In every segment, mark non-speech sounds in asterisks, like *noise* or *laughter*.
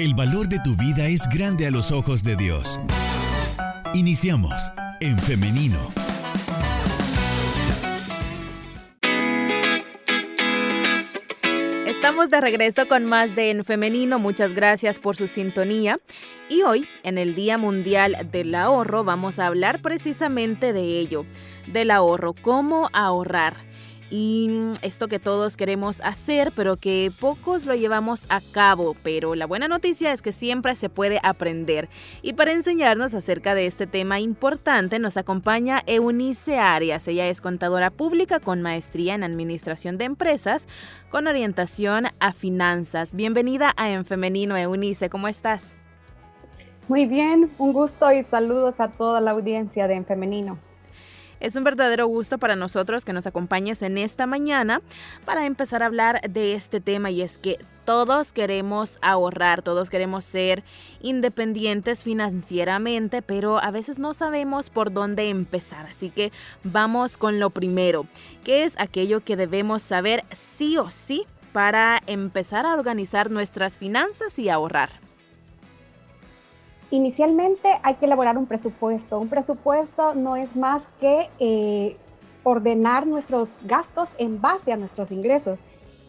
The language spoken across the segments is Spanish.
El valor de tu vida es grande a los ojos de Dios. Iniciamos en femenino. Estamos de regreso con más de En Femenino. Muchas gracias por su sintonía. Y hoy, en el Día Mundial del Ahorro, vamos a hablar precisamente de ello, del ahorro, cómo ahorrar y esto que todos queremos hacer, pero que pocos lo llevamos a cabo. Pero la buena noticia es que siempre se puede aprender. Y para enseñarnos acerca de este tema importante nos acompaña Eunice Arias. Ella es contadora pública con maestría en administración de empresas con orientación a finanzas. Bienvenida a En Femenino, Eunice. ¿Cómo estás? Muy bien, un gusto y saludos a toda la audiencia de En Femenino. Es un verdadero gusto para nosotros que nos acompañes en esta mañana para empezar a hablar de este tema y es que todos queremos ahorrar, todos queremos ser independientes financieramente, pero a veces no sabemos por dónde empezar. Así que vamos con lo primero, que es aquello que debemos saber sí o sí para empezar a organizar nuestras finanzas y ahorrar. Inicialmente hay que elaborar un presupuesto. Un presupuesto no es más que eh, ordenar nuestros gastos en base a nuestros ingresos.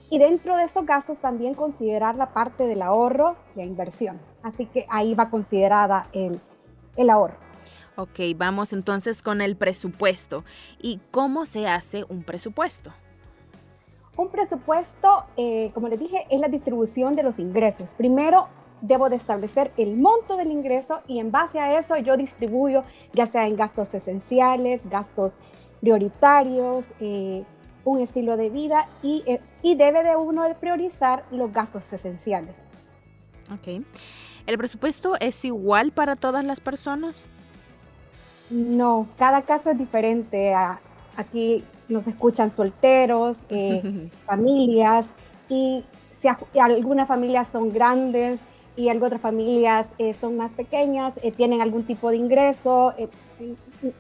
Y dentro de esos gastos también considerar la parte del ahorro, la inversión. Así que ahí va considerada el, el ahorro. Ok, vamos entonces con el presupuesto. ¿Y cómo se hace un presupuesto? Un presupuesto, eh, como les dije, es la distribución de los ingresos. Primero, debo de establecer el monto del ingreso y en base a eso yo distribuyo ya sea en gastos esenciales, gastos prioritarios, eh, un estilo de vida y, eh, y, debe de uno de priorizar los gastos esenciales. Ok. ¿El presupuesto es igual para todas las personas? No, cada caso es diferente. Aquí nos escuchan solteros, eh, *laughs* familias y si algunas familias son grandes, y algo otras familias eh, son más pequeñas, eh, tienen algún tipo de ingreso, eh,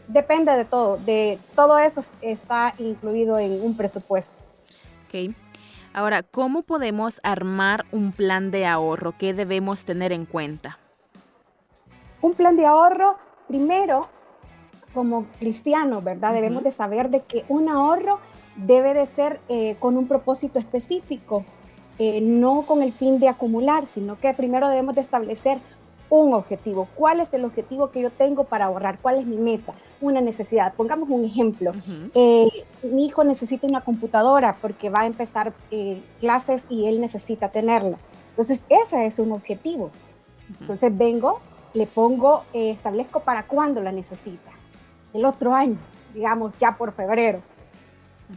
depende de todo, de todo eso está incluido en un presupuesto. Ok. Ahora, ¿cómo podemos armar un plan de ahorro? ¿Qué debemos tener en cuenta? Un plan de ahorro, primero, como cristiano, ¿verdad? Debemos de saber de que un ahorro debe de ser con un propósito específico eh, no con el fin de acumular, sino que primero debemos de establecer un objetivo. ¿Cuál es el objetivo que yo tengo para ahorrar? ¿Cuál es mi meta? Una necesidad. Pongamos un ejemplo. Eh, mi hijo necesita una computadora porque va a empezar eh, clases y él necesita tenerla. Entonces, ese es un objetivo. Entonces, vengo, le pongo, establezco para cuándo la necesita. El otro año, digamos ya por febrero.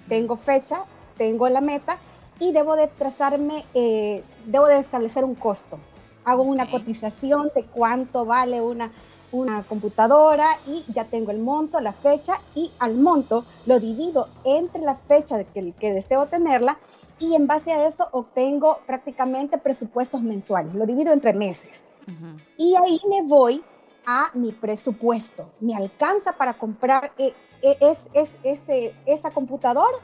Tengo fecha, tengo la meta y debo de trazarme, eh, debo de establecer un costo. Hago una cotización de cuánto vale una, una computadora y ya tengo el monto, la fecha y al monto lo divido entre la fecha de que, que deseo tenerla y en base a eso obtengo prácticamente presupuestos mensuales. Lo divido entre meses. Y ahí me voy a mi presupuesto. ¿Me alcanza para comprar eh, eh, es, es, ese, esa computadora?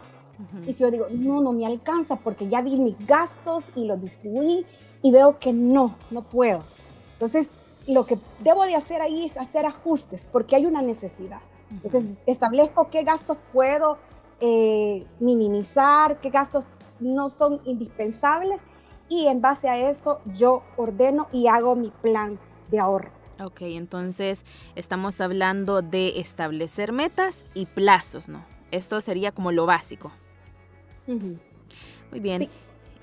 Y si yo digo, no, no me alcanza porque ya vi mis gastos y los distribuí y veo que no, no puedo. Entonces, lo que debo de hacer ahí es hacer ajustes porque hay una necesidad. Entonces, establezco qué gastos puedo eh, minimizar, qué gastos no son indispensables y en base a eso yo ordeno y hago mi plan de ahorro. Ok, entonces estamos hablando de establecer metas y plazos, ¿no? Esto sería como lo básico. Muy bien.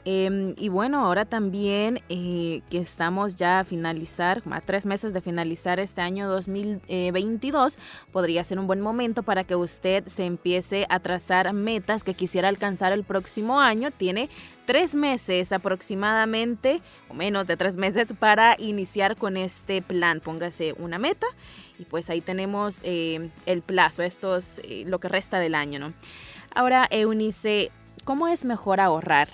Em, y bueno, ahora también eh, que estamos ya a finalizar, a tres meses de finalizar este año 2022, podría ser un buen momento para que usted se empiece a trazar metas que quisiera alcanzar el próximo año. Tiene tres meses aproximadamente, o menos de tres meses, para iniciar con este plan. Póngase una meta y pues ahí tenemos eh, el plazo, esto es eh, lo que resta del año, ¿no? Ahora, Eunice, ¿Cómo es mejor ahorrar?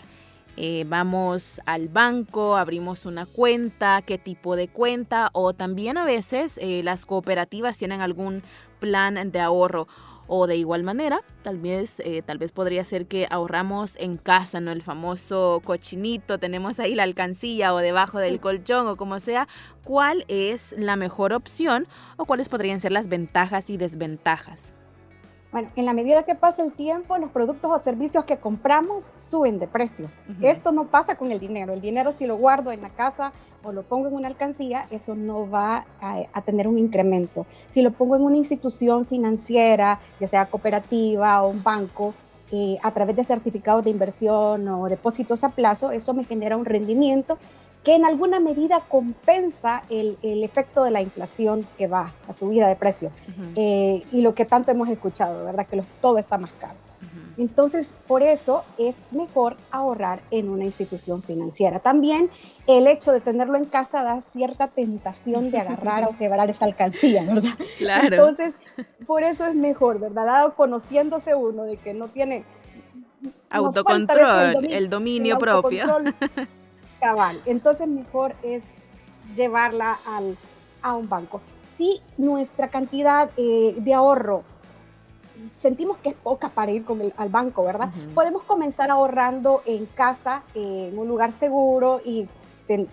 Eh, vamos al banco, abrimos una cuenta, qué tipo de cuenta o también a veces eh, las cooperativas tienen algún plan de ahorro O de igual manera, tal vez, eh, tal vez podría ser que ahorramos en casa, ¿no? El famoso cochinito, tenemos ahí la alcancía o debajo del colchón o como sea. ¿Cuál es la mejor opción o cuáles podrían ser las ventajas y desventajas? Bueno, en la medida que pasa el tiempo, los productos o servicios que compramos suben de precio. Esto no pasa con el dinero. El dinero si lo guardo en la casa o lo pongo en una alcancía, eso no va a, tener un incremento. Si lo pongo en una institución financiera, ya sea cooperativa o un banco, eh, a través de certificados de inversión o depósitos a plazo, eso me genera un rendimiento que en alguna medida compensa el, efecto de la inflación que va, a subida de precios eh, y lo que tanto hemos escuchado, ¿verdad? Que todo está más caro. Entonces, por eso es mejor ahorrar en una institución financiera. También el hecho de tenerlo en casa da cierta tentación de agarrar o *laughs* quebrar esa alcancía, ¿verdad? Claro. Entonces, por eso es mejor, ¿verdad? Dado conociéndose uno de que no tiene autocontrol, el dominio, propio. *laughs* Entonces mejor es llevarla al, a un banco. Si nuestra cantidad eh, de ahorro sentimos que es poca para ir con al banco, ¿verdad? Podemos comenzar ahorrando en casa, en un lugar seguro y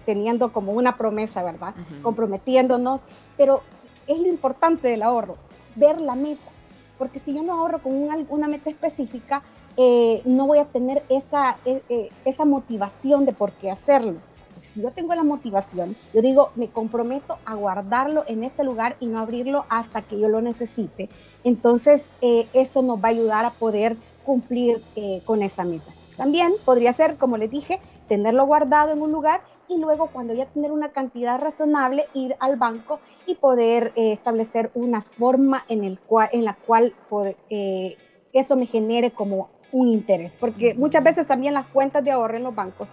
teniendo como una promesa, ¿verdad? Comprometiéndonos, pero es lo importante del ahorro, ver la meta, porque si yo no ahorro con una meta específica, eh, no voy a tener esa, e, e, esa motivación de por qué hacerlo. Si yo tengo la motivación, yo digo, me comprometo a guardarlo en este lugar y no abrirlo hasta que yo lo necesite. Entonces, eh, eso nos va a ayudar a poder cumplir eh, con esa meta. También podría ser, como les dije, tenerlo guardado en un lugar y luego cuando ya tener una cantidad razonable, ir al banco y poder establecer una forma en, el cual, en la cual eso me genere como un interés, porque muchas veces también las cuentas de ahorro en los bancos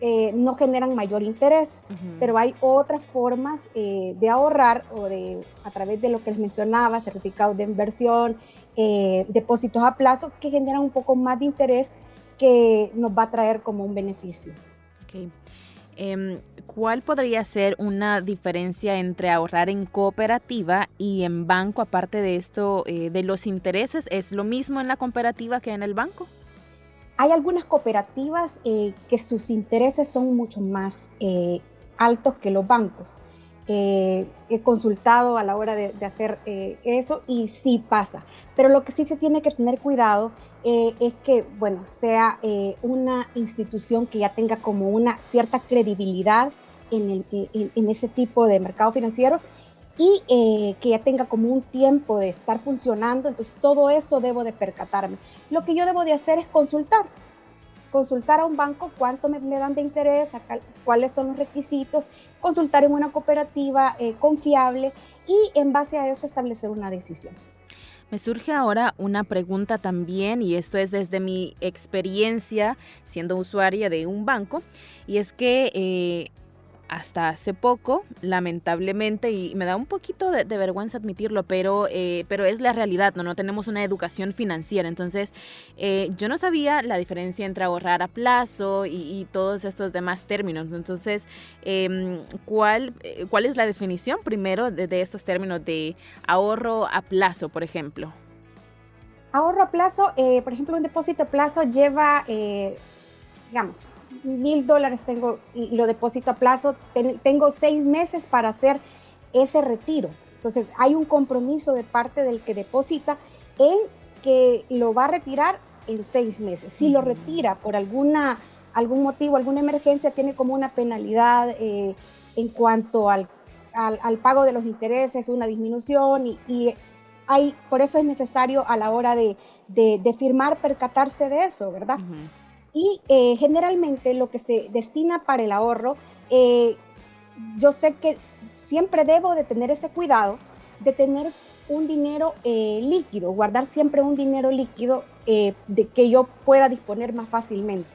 eh, no generan mayor interés, pero hay otras formas eh, de ahorrar o de a través de lo que les mencionaba, certificados de inversión, eh, depósitos a plazo, que generan un poco más de interés que nos va a traer como un beneficio. Okay. Em, ¿Cuál podría ser una diferencia entre ahorrar en cooperativa y en banco? Aparte de esto, eh, de los intereses, ¿es lo mismo en la cooperativa que en el banco? Hay algunas cooperativas eh, que sus intereses son mucho más eh, altos que los bancos. he consultado a la hora de, de hacer eso y sí pasa. Pero lo que sí se tiene que tener cuidado eh, es que, bueno, sea eh, una institución que ya tenga como una cierta credibilidad en, en, ese tipo de mercado financiero y eh, que ya tenga como un tiempo de estar funcionando. Entonces, todo eso debo de percatarme. Lo que yo debo de hacer es consultar. Consultar a un banco cuánto me, dan de interés, cuáles son los requisitos, consultar en una cooperativa confiable y en base a eso establecer una decisión. Me surge ahora una pregunta también, y esto es desde mi experiencia siendo usuaria de un banco, y es que eh, hasta hace poco, lamentablemente, y me da un poquito de, vergüenza admitirlo, pero, eh, pero es la realidad, ¿no? No tenemos una educación financiera. Entonces, eh, yo no sabía la diferencia entre ahorrar a plazo y, todos estos demás términos. Entonces, em, ¿cuál, eh, ¿cuál es la definición primero de, de estos términos de ahorro a plazo, por ejemplo? Ahorro a plazo, por ejemplo, un depósito a plazo lleva, digamos, mil dólares tengo y lo deposito a plazo, tengo seis meses para hacer ese retiro. Entonces hay un compromiso de parte del que deposita en que lo va a retirar en seis meses. Si lo retira por alguna, algún motivo, alguna emergencia, tiene como una penalidad eh, en cuanto al, al, pago de los intereses, una disminución y, hay, por eso es necesario a la hora de, de, firmar percatarse de eso, ¿verdad? Y eh, generalmente lo que se destina para el ahorro, eh, yo sé que siempre debo de tener ese cuidado de tener un dinero eh, líquido, guardar siempre un dinero líquido de que yo pueda disponer más fácilmente.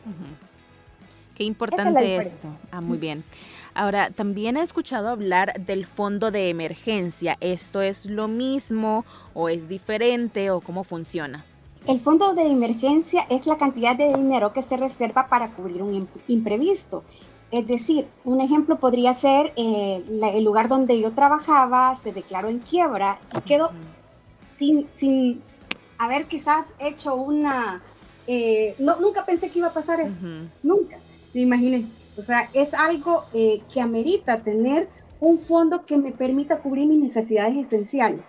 Qué importante esto. Ah, muy bien. Ahora, también he escuchado hablar del fondo de emergencia. ¿Esto es lo mismo o es diferente o cómo funciona? El fondo de emergencia es la cantidad de dinero que se reserva para cubrir un imprevisto. Es decir, un ejemplo podría ser eh, el lugar donde yo trabajaba se declaró en quiebra y quedó sin, sin haber quizás hecho una... Eh, no, nunca pensé que iba a pasar eso, nunca, me imaginé. O sea, es algo eh, que amerita tener un fondo que me permita cubrir mis necesidades esenciales.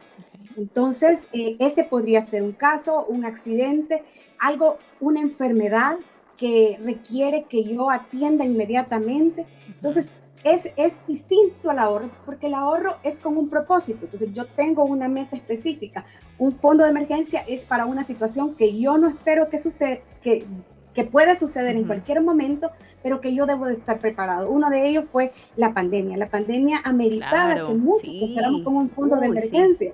Entonces, eh, ese podría ser un caso, un accidente, algo, una enfermedad que requiere que yo atienda inmediatamente. Entonces, es, es distinto al ahorro, porque el ahorro es con un propósito. Entonces, yo tengo una meta específica. Un fondo de emergencia es para una situación que yo no espero que suceda, que, que puede suceder en cualquier momento, pero que yo debo de estar preparado. Uno de ellos fue la pandemia. La pandemia ameritaba que muchos sí. con un fondo de emergencia,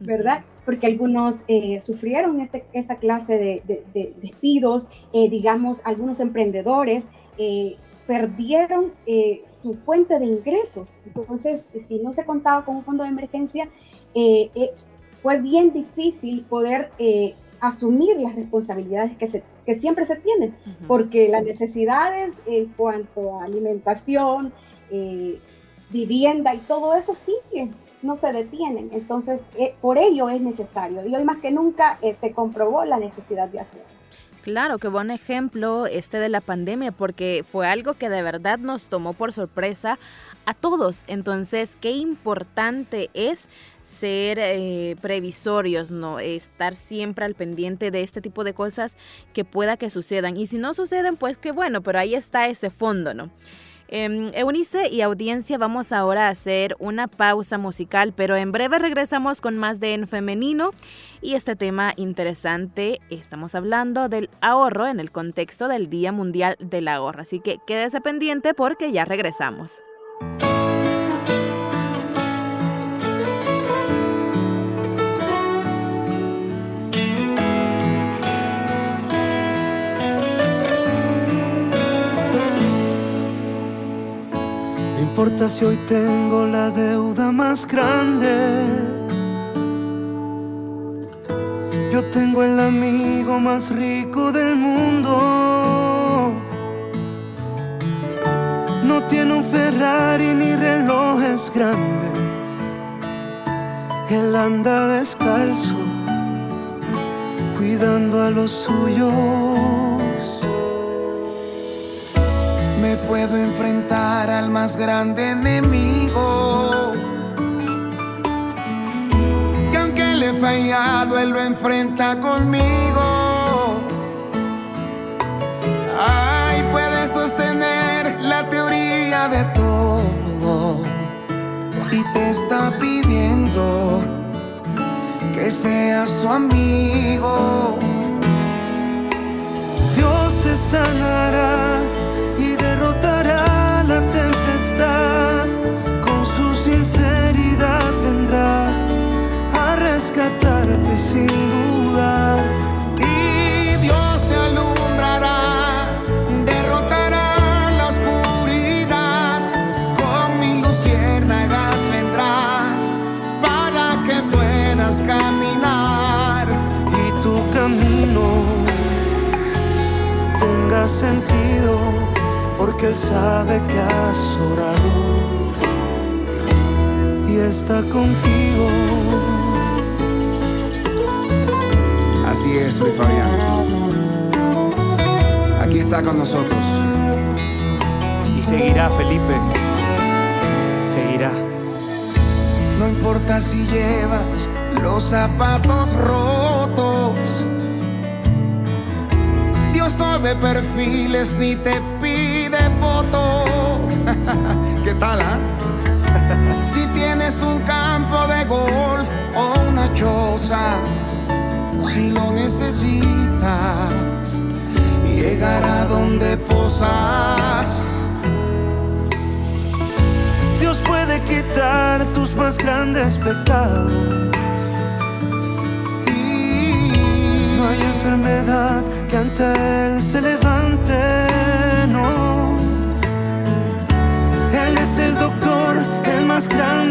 ¿verdad? Porque algunos eh, sufrieron este, esta clase de, despidos, eh, digamos, algunos emprendedores eh, perdieron eh, su fuente de ingresos. Entonces, si no se contaba con un fondo de emergencia, eh, fue bien difícil poder asumir las responsabilidades que, se, que siempre se tienen, porque las necesidades en cuanto a alimentación, vivienda y todo eso sigue no se detienen. Entonces, por ello es necesario. Y hoy más que nunca se comprobó la necesidad de hacerlo. Claro, qué buen ejemplo este de la pandemia, porque fue algo que de verdad nos tomó por sorpresa a todos. Entonces, qué importante es ser eh, previsorios, ¿no? Estar siempre al pendiente de este tipo de cosas que pueda que sucedan. Y si no suceden, pues qué bueno, pero ahí está ese fondo, ¿no? Eh, Eunice y audiencia, vamos ahora a hacer una pausa musical, pero en breve regresamos con más de En Femenino y este tema interesante. Estamos hablando del ahorro en el contexto del Día Mundial del Ahorro, así que quédese pendiente porque ya regresamos. Importa si hoy tengo la deuda más grande. Yo tengo el amigo más rico del mundo. No tiene un Ferrari ni relojes grandes. Él anda descalzo, cuidando a los suyos enfrentar al más grande enemigo. Que aunque le he fallado, él lo enfrenta conmigo. Ay, puede sostener la teoría de todo. Y te está pidiendo que seas su amigo. Dios te sanará con su sinceridad vendrá a rescatarte sin dudar. Y Dios te alumbrará, derrotará la oscuridad, con mi luciérnagas vendrá para que puedas caminar. Y tu camino tenga sentido porque Él sabe que has orado y está contigo. Así es, mi Fabián. Aquí está con nosotros. Y seguirá, Felipe. Seguirá. No importa si llevas los zapatos rotos. Dios no ve perfiles ni te fotos. *laughs* ¿Qué tal, ah? *laughs* si tienes un campo de golf o una choza, si lo necesitas, llegará donde posas. Dios puede quitar tus más grandes pecados. Si no hay enfermedad que ante Él se levante más grande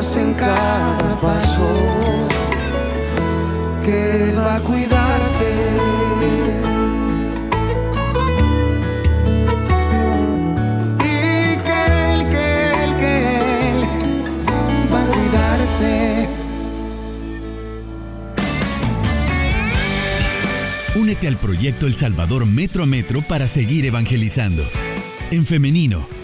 en cada paso que Él va a cuidarte. Y que Él, que Él, que Él va a cuidarte. Únete al proyecto El Salvador Metro a Metro para seguir evangelizando. En femenino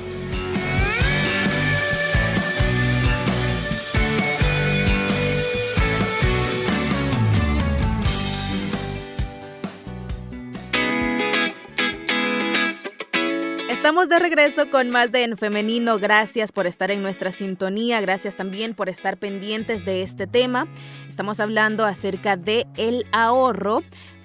regreso con más de En Femenino. Gracias por estar en nuestra sintonía. Gracias también por estar pendientes de este tema. Estamos hablando acerca de el ahorro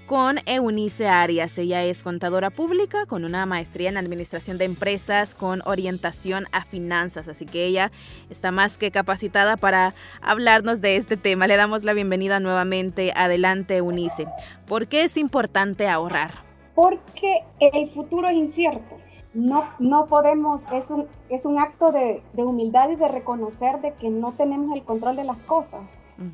con Eunice Arias. Ella es contadora pública con una maestría en administración de empresas con orientación a finanzas. Así que ella está más que capacitada para hablarnos de este tema. Le damos la bienvenida nuevamente. Adelante, Eunice. ¿Por qué es importante ahorrar? Porque el futuro es incierto no, no podemos, es un, es un acto de, humildad y de reconocer de que no tenemos el control de las cosas.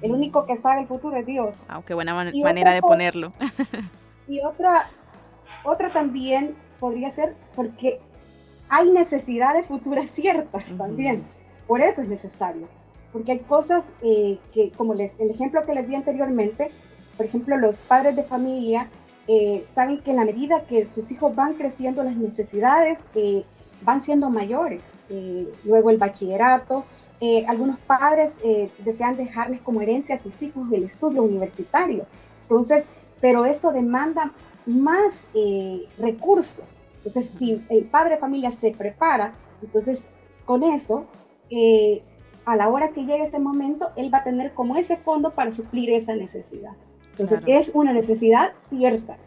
El único que sabe el futuro es Dios. Ah, qué buena manera de ponerlo. *laughs* y otra, otra también podría ser porque hay necesidades futuras *laughs* ciertas también. Por eso es necesario. Porque hay cosas eh, que, como les, el ejemplo que les di anteriormente, por ejemplo, los padres de familia eh, saben que en la medida que sus hijos van creciendo, las necesidades eh, van siendo mayores. Eh, luego el bachillerato, algunos padres desean dejarles como herencia a sus hijos el estudio universitario. Entonces, pero eso demanda más recursos. Entonces, si el padre de familia se prepara, entonces con eso, a la hora que llegue ese momento, él va a tener como ese fondo para suplir esa necesidad. Entonces, es una necesidad cierta,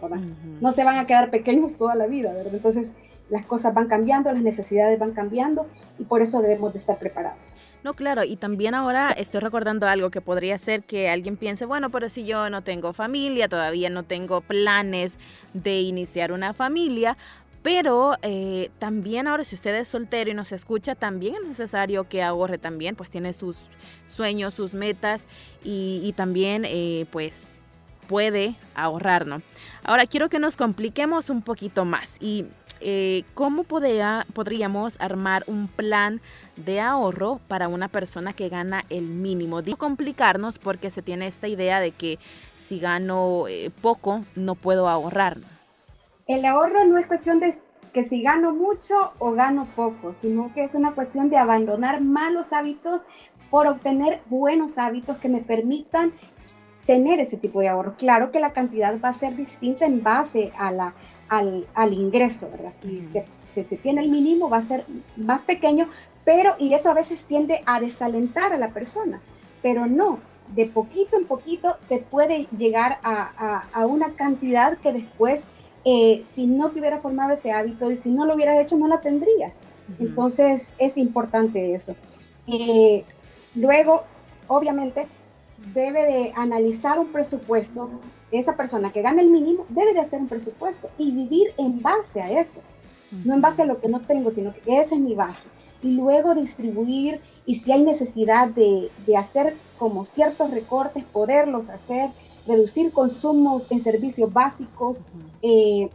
¿verdad? No se van a quedar pequeños toda la vida, ¿verdad? Entonces, las cosas van cambiando, las necesidades van cambiando y por eso debemos de estar preparados. No, claro, y también ahora estoy recordando algo que podría ser que alguien piense, bueno, pero si yo no tengo familia, todavía no tengo planes de iniciar una familia, pero eh, también ahora si usted es soltero y nos escucha, también es necesario que ahorre también, pues tiene sus sueños, sus metas y, también eh, pues puede ahorrar, ¿no? Ahora quiero que nos compliquemos un poquito más y eh, cómo podría, podríamos armar un plan de ahorro para una persona que gana el mínimo. Digo complicarnos porque se tiene esta idea de que si gano poco no puedo ahorrar. El ahorro no es cuestión de que si gano mucho o gano poco, sino que es una cuestión de abandonar malos hábitos por obtener buenos hábitos que me permitan tener ese tipo de ahorro. Claro que la cantidad va a ser distinta en base a la, al, al ingreso, ¿verdad? Si se, se, tiene el mínimo va a ser más pequeño, pero, y eso a veces tiende a desalentar a la persona, pero no, de poquito en poquito se puede llegar a, a, a una cantidad que después eh, si no te hubiera formado ese hábito y si no lo hubieras hecho, no la tendrías. Entonces, es importante eso. Eh, luego, obviamente, debe de analizar un presupuesto. Esa persona que gana el mínimo debe de hacer un presupuesto y vivir en base a eso. No en base a lo que no tengo, sino que esa es mi base. Y luego distribuir y si hay necesidad de, de hacer como ciertos recortes, poderlos hacer reducir consumos en servicios básicos, eh,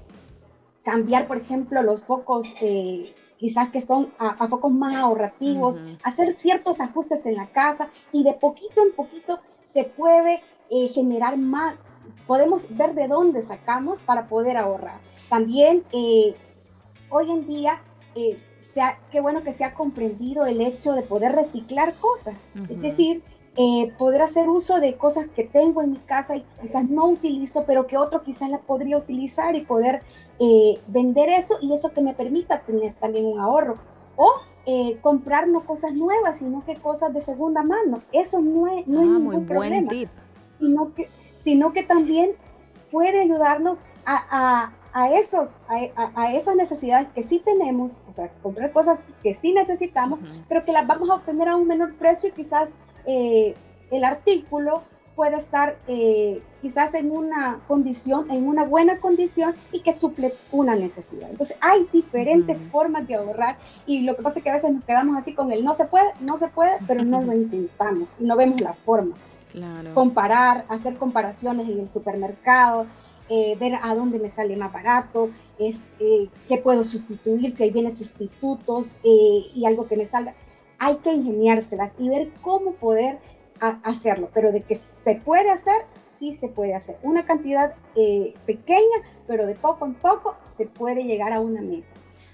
cambiar, por ejemplo, los focos eh, quizás que son a, focos más ahorrativos, hacer ciertos ajustes en la casa y de poquito en poquito se puede eh, generar más, podemos ver de dónde sacamos para poder ahorrar. También hoy en día, qué bueno que se ha comprendido el hecho de poder reciclar cosas, es decir, eh, poder hacer uso de cosas que tengo en mi casa y quizás no utilizo, pero que otro quizás la podría utilizar y poder eh, vender eso y eso que me permita tener también un ahorro. O eh, comprar no cosas nuevas, sino que cosas de segunda mano. Eso no es, no ah, ningún problema. Sino que, sino que también puede ayudarnos a, a, esos, a, esas necesidades que sí tenemos, o sea, comprar cosas que sí necesitamos, pero que las vamos a obtener a un menor precio y quizás eh, el artículo puede estar eh, quizás en una condición, en una buena condición y que suple una necesidad. Entonces hay diferentes formas de ahorrar y lo que pasa es que a veces nos quedamos así con el no se puede, no se puede, pero no lo *laughs* intentamos y no vemos la forma. Comparar, hacer comparaciones en el supermercado, eh, ver a dónde me sale más barato, este, qué puedo sustituir, si hay bienes sustitutos eh, y algo que me salga. Hay que ingeniárselas y ver cómo poder hacerlo, pero de que se puede hacer, sí se puede hacer. Una cantidad eh, pequeña, pero de poco en poco se puede llegar a una meta.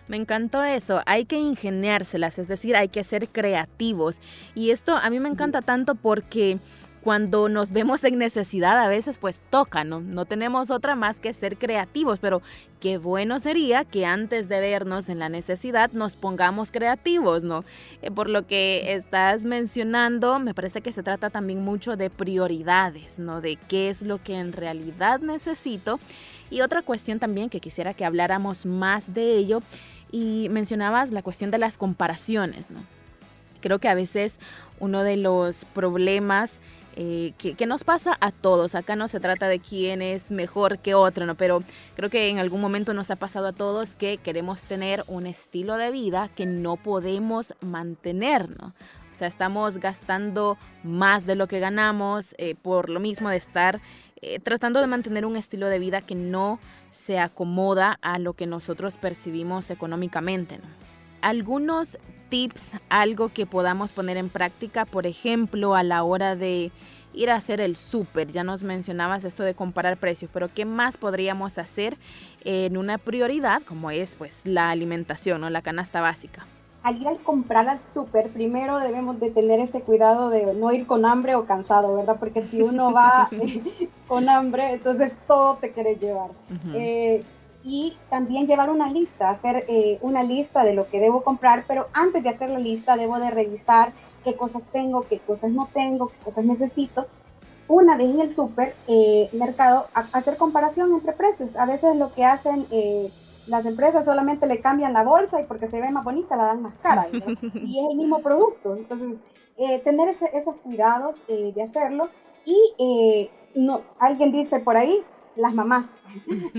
Me encantó eso, hay que ingeniárselas, es decir, hay que ser creativos. Y esto a mí me encanta tanto porque cuando nos vemos en necesidad a veces pues toca, ¿no? No tenemos otra más que ser creativos, pero qué bueno sería que antes de vernos en la necesidad nos pongamos creativos, ¿no? Eh, por lo que estás mencionando, me parece que se trata también mucho de prioridades, ¿no? De qué es lo que en realidad necesito. Y otra cuestión también que quisiera que habláramos más de ello, y mencionabas la cuestión de las comparaciones, ¿no? Creo que a veces uno de los problemas eh, que, nos pasa a todos. Acá no se trata de quién es mejor que otro, ¿no? Pero creo que en algún momento nos ha pasado a todos que queremos tener un estilo de vida que no podemos mantener, ¿no? O sea, estamos gastando más de lo que ganamos eh, por lo mismo de estar eh, tratando de mantener un estilo de vida que no se acomoda a lo que nosotros percibimos económicamente, ¿no? Algunos tips, algo que podamos poner en práctica, por ejemplo, a la hora de ir a hacer el súper. Ya nos mencionabas esto de comparar precios, pero ¿qué más podríamos hacer en una prioridad como es pues la alimentación o la canasta básica? Al ir a comprar al súper, primero debemos de tener ese cuidado de no ir con hambre o cansado, ¿verdad? Porque si uno va *laughs* *laughs* con hambre, entonces todo te quiere llevar y también llevar una lista, hacer eh, una lista de lo que debo comprar, pero antes de hacer la lista debo de revisar qué cosas tengo, qué cosas no tengo, qué cosas necesito. Una vez en el super eh, mercado, hacer comparación entre precios. A veces lo que hacen eh, las empresas solamente le cambian la bolsa y porque se ve más bonita la dan más cara. *laughs* y es el mismo producto. Entonces, tener esos cuidados de hacerlo. Y no, alguien dice por ahí, las mamás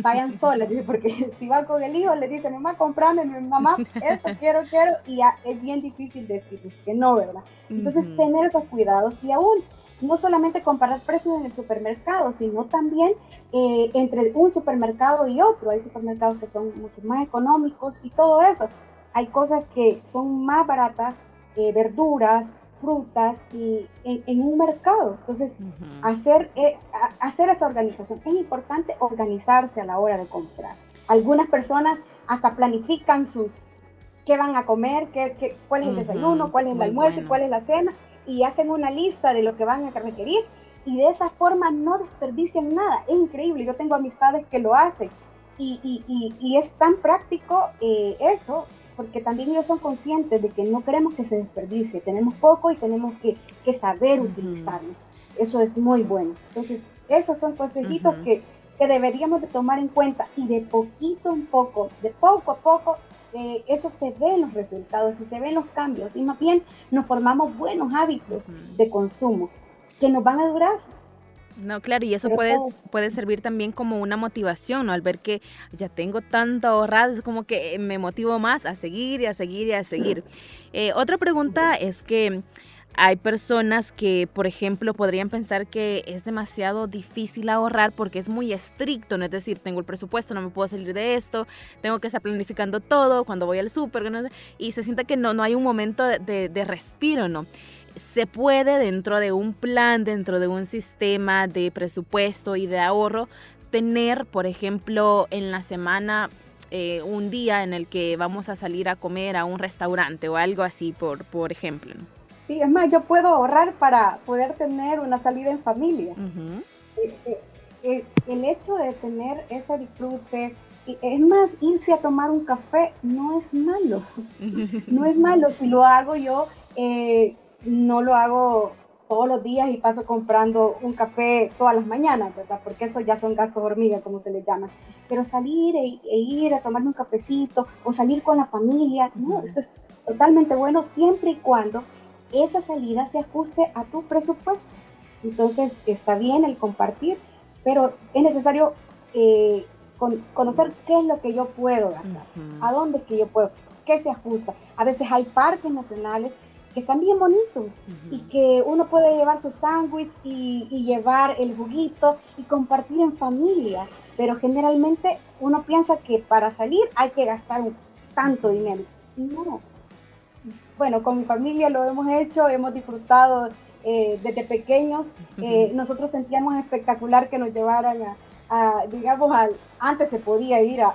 vayan solas, porque si va con el hijo le dice, mamá, comprame, mi mamá, esto quiero, quiero, y ya es bien difícil decir que no, ¿verdad? Entonces, tener esos cuidados y aún no solamente comparar precios en el supermercado, sino también eh, entre un supermercado y otro. Hay supermercados que son mucho más económicos y todo eso. Hay cosas que son más baratas, eh, verduras, frutas y en, un mercado. Entonces, hacer, eh, hacer esa organización. Es importante organizarse a la hora de comprar. Algunas personas hasta planifican sus qué van a comer, qué, cuál es el desayuno, cuál es el almuerzo y cuál es la cena, y hacen una lista de lo que van a requerir y de esa forma no desperdician nada. Es increíble, yo tengo amistades que lo hacen y, y, y, es tan práctico eh, eso porque también ellos son conscientes de que no queremos que se desperdicie, tenemos poco y tenemos que, saber utilizarlo. Eso es muy bueno. Entonces, esos son consejitos que, deberíamos de tomar en cuenta y de poquito en poco, de poco a poco, eh, eso se ve en los resultados y se ven los cambios. Y más bien nos formamos buenos hábitos de consumo que nos van a durar no, claro, y eso puede, puede servir también como una motivación, ¿no? Al ver que ya tengo tanto ahorrado, es como que me motivo más a seguir y a seguir y a seguir. *clears throat* Eh, otra pregunta es que hay personas que, por ejemplo, podrían pensar que es demasiado difícil ahorrar porque es muy estricto, ¿no? Es decir, tengo el presupuesto, no me puedo salir de esto, tengo que estar planificando todo cuando voy al súper, ¿no? y se siente que no, no hay un momento de, de respiro, ¿no? Se puede dentro de un plan, dentro de un sistema de presupuesto y de ahorro, tener, por ejemplo, en la semana eh, un día en el que vamos a salir a comer a un restaurante o algo así, por, por ejemplo. Sí, es más, yo puedo ahorrar para poder tener una salida en familia. Eh, eh, el hecho de tener ese disfrute, es más, irse a tomar un café no es malo. *laughs* no es malo si lo hago yo no lo hago todos los días y paso comprando un café todas las mañanas, ¿verdad? Porque eso ya son gastos hormiga, como se le llama. Pero salir e, e, ir a tomarme un cafecito o salir con la familia, no, eso es totalmente bueno siempre y cuando esa salida se ajuste a tu presupuesto. Entonces está bien el compartir, pero es necesario eh, conocer qué es lo que yo puedo gastar, a dónde es que yo puedo, qué se ajusta. A veces hay parques nacionales que están bien bonitos y que uno puede llevar su sándwich y, y, llevar el juguito y compartir en familia, pero generalmente uno piensa que para salir hay que gastar tanto dinero. No. Bueno, con mi familia lo hemos hecho, hemos disfrutado eh, desde pequeños. Eh, nosotros sentíamos espectacular que nos llevaran a, digamos, al, antes se podía ir a,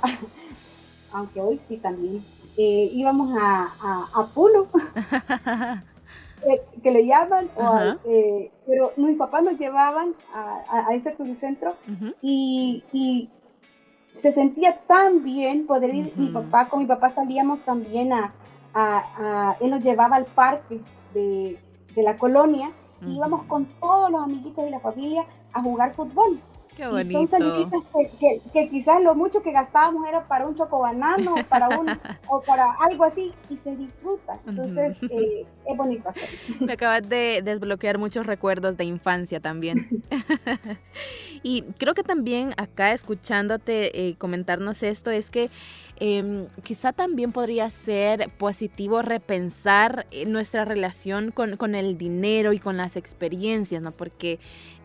*laughs* aunque hoy sí también, eh, íbamos a, a, Puno, *laughs* que le llaman, pero mis papás nos llevaban a, ese turicentro y, y, se sentía tan bien poder ir, mi papá, con mi papá salíamos también a, él nos llevaba al parque de, de la colonia íbamos con todos los amiguitos y la familia a jugar fútbol. Qué bonito. Y son saliditas que, que, quizás lo mucho que gastábamos era para un chocobanano *laughs* para un, o para algo así y se disfruta. Entonces eh, es bonito hacerlo. Me acabas de desbloquear muchos recuerdos de infancia también. *laughs* y creo que también acá escuchándote eh, comentarnos esto es que Em, quizá también podría ser positivo repensar eh, nuestra relación con, con, el dinero y con las experiencias, ¿no? Porque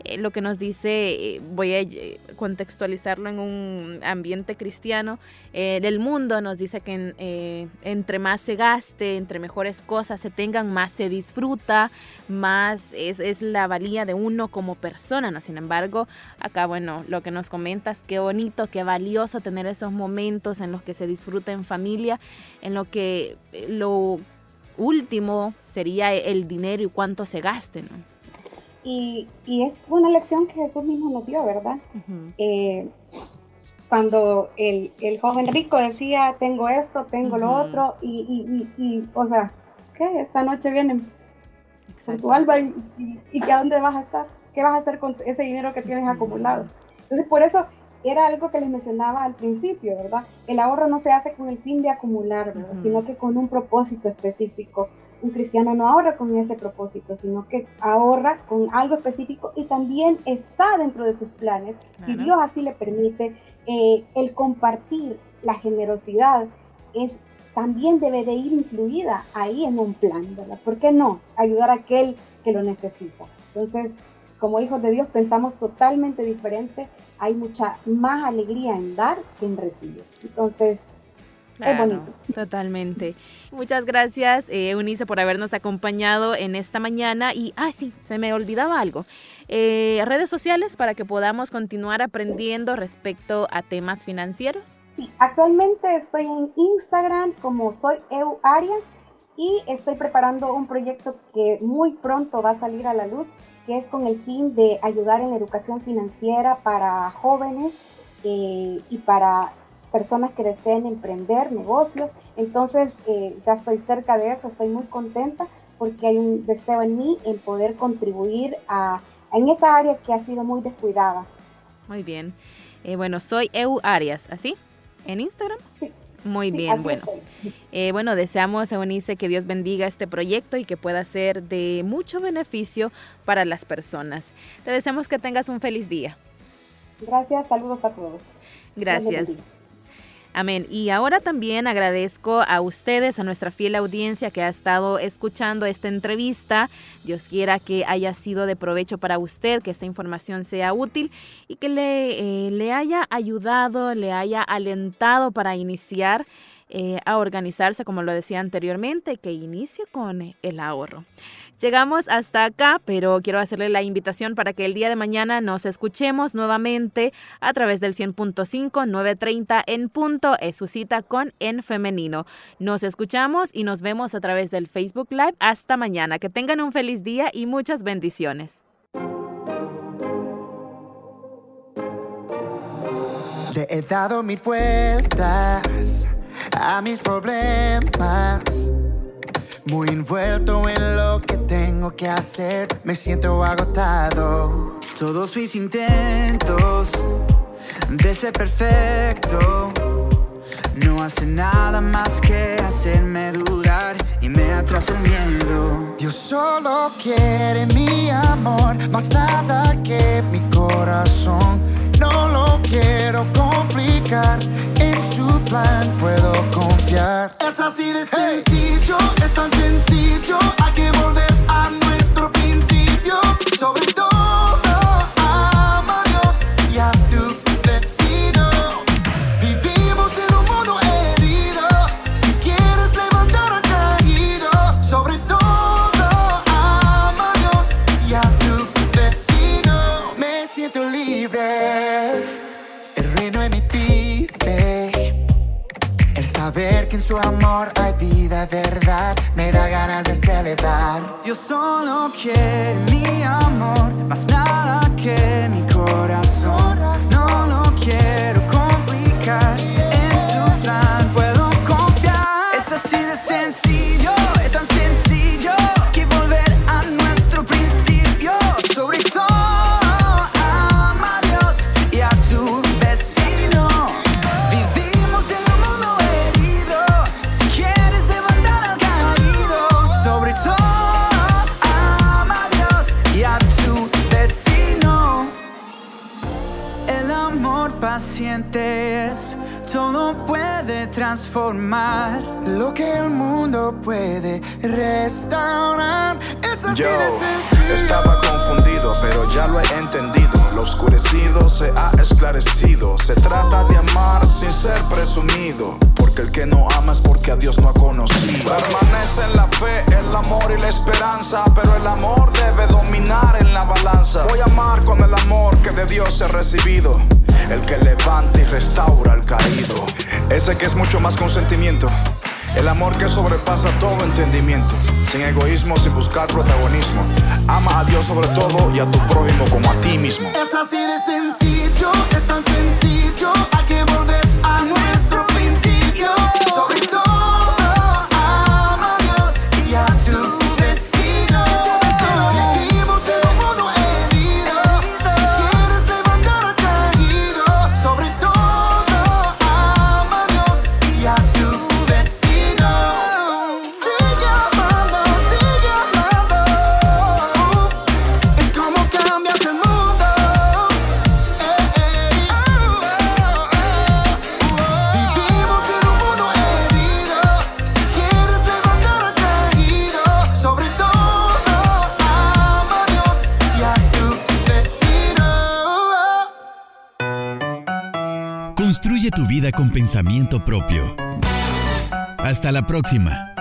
eh, lo que nos dice, eh, voy a eh, contextualizarlo en un ambiente cristiano, del mundo nos dice que entre más se gaste, entre mejores cosas se tengan, más se disfruta, más es, es, la valía de uno como persona, ¿no? Sin embargo, acá, bueno, lo que nos comentas, qué bonito, qué valioso tener esos momentos en los que se disfruta en familia, en lo que lo último sería el dinero y cuánto se gaste, ¿no? Y, es una lección que Jesús mismo nos dio, ¿verdad? Eh, cuando el, joven rico decía, tengo esto, tengo lo otro, y, y, o sea, ¿qué? Esta noche vienen con tu alba y, y, a dónde vas a estar? ¿Qué vas a hacer con ese dinero que tienes acumulado? Entonces, por eso era algo que les mencionaba al principio, ¿verdad? El ahorro no se hace con el fin de acumular, Sino que con un propósito específico un cristiano no ahorra con ese propósito, sino que ahorra con algo específico y también está dentro de sus planes, si Dios así le permite, eh, el compartir la generosidad es también debe de ir incluida ahí en un plan, ¿verdad? ¿Por qué no? Ayudar a aquel que lo necesita. Entonces, como hijos de Dios pensamos totalmente diferente, hay mucha más alegría en dar que en recibir. Entonces, bonito. Totalmente. Muchas gracias, eh, Eunice, por habernos acompañado en esta mañana. Y, ah, sí, se me olvidaba algo. Eh, redes sociales para que podamos continuar aprendiendo respecto a temas financieros. Sí, actualmente estoy en Instagram como soy Eu Arias y estoy preparando un proyecto que muy pronto va a salir a la luz, que es con el fin de ayudar en educación financiera para jóvenes eh, y para personas que deseen emprender negocios. Entonces eh, ya estoy cerca de eso, estoy muy contenta porque hay un deseo en mí en poder contribuir a, en esa área que ha sido muy descuidada. Muy bien. Eh, bueno, soy Eu Arias, ¿así? ¿En Instagram? Sí. Muy bien, bueno. Eh, bueno, deseamos, Eunice, que Dios bendiga este proyecto y que pueda ser de mucho beneficio para las personas. Te deseamos que tengas un feliz día. Gracias, saludos a todos. Gracias. Amén. Y ahora también agradezco a ustedes, a nuestra fiel audiencia que ha estado escuchando esta entrevista. Dios quiera que haya sido de provecho para usted, que esta información sea útil y que le, eh, le haya ayudado, le haya alentado para iniciar eh, a organizarse, como lo decía anteriormente, que inicie con el ahorro. Llegamos hasta acá, pero quiero hacerle la invitación para que el día de mañana nos escuchemos nuevamente a través del 100.5 930 en punto. Es su cita con En Femenino. Nos escuchamos y nos vemos a través del Facebook Live. Hasta mañana. Que tengan un feliz día y muchas bendiciones. He dado mil a mis problemas muy envuelto en lo que tengo que hacer, me siento agotado. Todos mis intentos de ser perfecto no hacen nada más que hacerme dudar y me atrasa el miedo. Dios solo quiere mi amor más nada que mi corazón. No lo quiero complicar, plan puedo confiar. Es así de sencillo, es tan sencillo, hay que volver a nuestro verdad, me da ganas de celebrar. Dios solo quiere mi amor, más nada que mi corazón. No lo quiero transformar. Lo que el mundo puede restaurar. Es así Yo de sencillo. estaba confundido, pero ya lo he entendido. Lo oscurecido se ha esclarecido. Se trata de amar sin ser presumido. Porque el que no ama es porque a Dios no ha conocido. Permanece en la fe, el amor y la esperanza. Pero el amor debe dominar en la balanza. Voy a amar con el amor que de Dios he recibido. El que levanta y restaura al caído. Ese que es mucho más que un sentimiento. El amor que sobrepasa todo entendimiento, sin egoísmo, sin buscar protagonismo. Ama a Dios sobre todo y a tu prójimo como a ti mismo. Es así de sencillo, es tan sencillo, con pensamiento propio. Hasta la próxima.